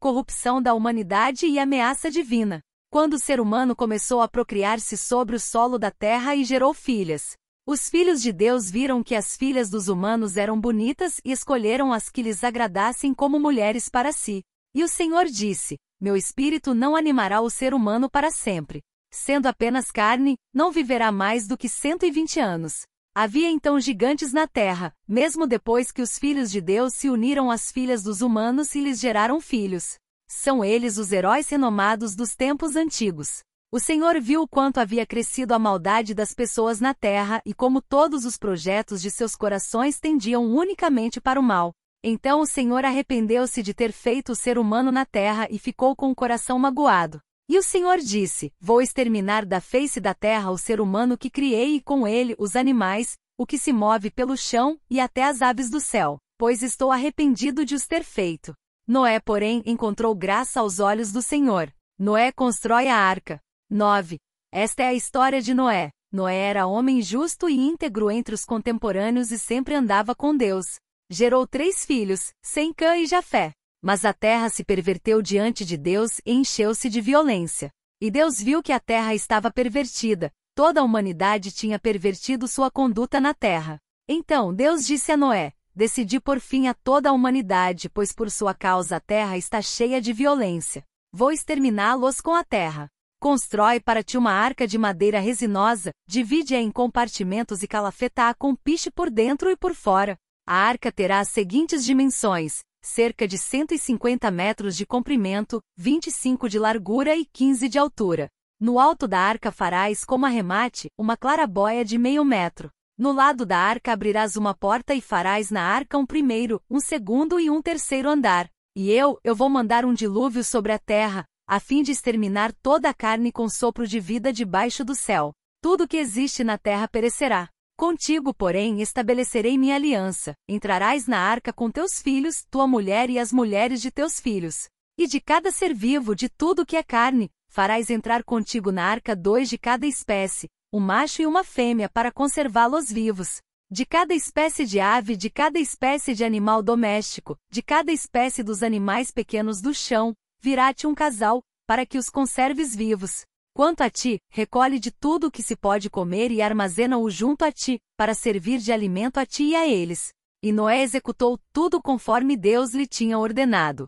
corrupção da humanidade e ameaça divina. Quando o ser humano começou a procriar-se sobre o solo da terra e gerou filhas. Os filhos de Deus viram que as filhas dos humanos eram bonitas e escolheram as que lhes agradassem como mulheres para si. E o Senhor disse: Meu espírito não animará o ser humano para sempre. Sendo apenas carne, não viverá mais do que 120 anos. Havia então gigantes na terra, mesmo depois que os filhos de Deus se uniram às filhas dos humanos e lhes geraram filhos. São eles os heróis renomados dos tempos antigos. O Senhor viu quanto havia crescido a maldade das pessoas na terra e como todos os projetos de seus corações tendiam unicamente para o mal. Então o Senhor arrependeu-se de ter feito o ser humano na terra e ficou com o coração magoado. E o Senhor disse: Vou exterminar da face da terra o ser humano que criei e com ele os animais, o que se move pelo chão e até as aves do céu, pois estou arrependido de os ter feito. Noé, porém, encontrou graça aos olhos do Senhor. Noé constrói a arca. 9. Esta é a história de Noé. Noé era homem justo e íntegro entre os contemporâneos e sempre andava com Deus. Gerou três filhos, Sencã e Jafé. Mas a terra se perverteu diante de Deus e encheu-se de violência. E Deus viu que a terra estava pervertida, toda a humanidade tinha pervertido sua conduta na terra. Então Deus disse a Noé: Decidi por fim a toda a humanidade, pois por sua causa a terra está cheia de violência. Vou exterminá-los com a terra. Constrói para ti uma arca de madeira resinosa, divide-a em compartimentos e calafeta-a com piche por dentro e por fora. A arca terá as seguintes dimensões: cerca de 150 metros de comprimento, 25 de largura e 15 de altura. No alto da arca farás como arremate uma clarabóia de meio metro. No lado da arca abrirás uma porta e farás na arca um primeiro, um segundo e um terceiro andar. E eu, eu vou mandar um dilúvio sobre a terra, a fim de exterminar toda a carne com sopro de vida debaixo do céu. Tudo que existe na terra perecerá. Contigo, porém, estabelecerei minha aliança. Entrarás na arca com teus filhos, tua mulher e as mulheres de teus filhos. E de cada ser vivo, de tudo que é carne, farás entrar contigo na arca dois de cada espécie, um macho e uma fêmea para conservá-los vivos. De cada espécie de ave, de cada espécie de animal doméstico, de cada espécie dos animais pequenos do chão, virá-te um casal, para que os conserves vivos. Quanto a ti, recolhe de tudo o que se pode comer e armazena-o junto a ti, para servir de alimento a ti e a eles. E Noé executou tudo conforme Deus lhe tinha ordenado.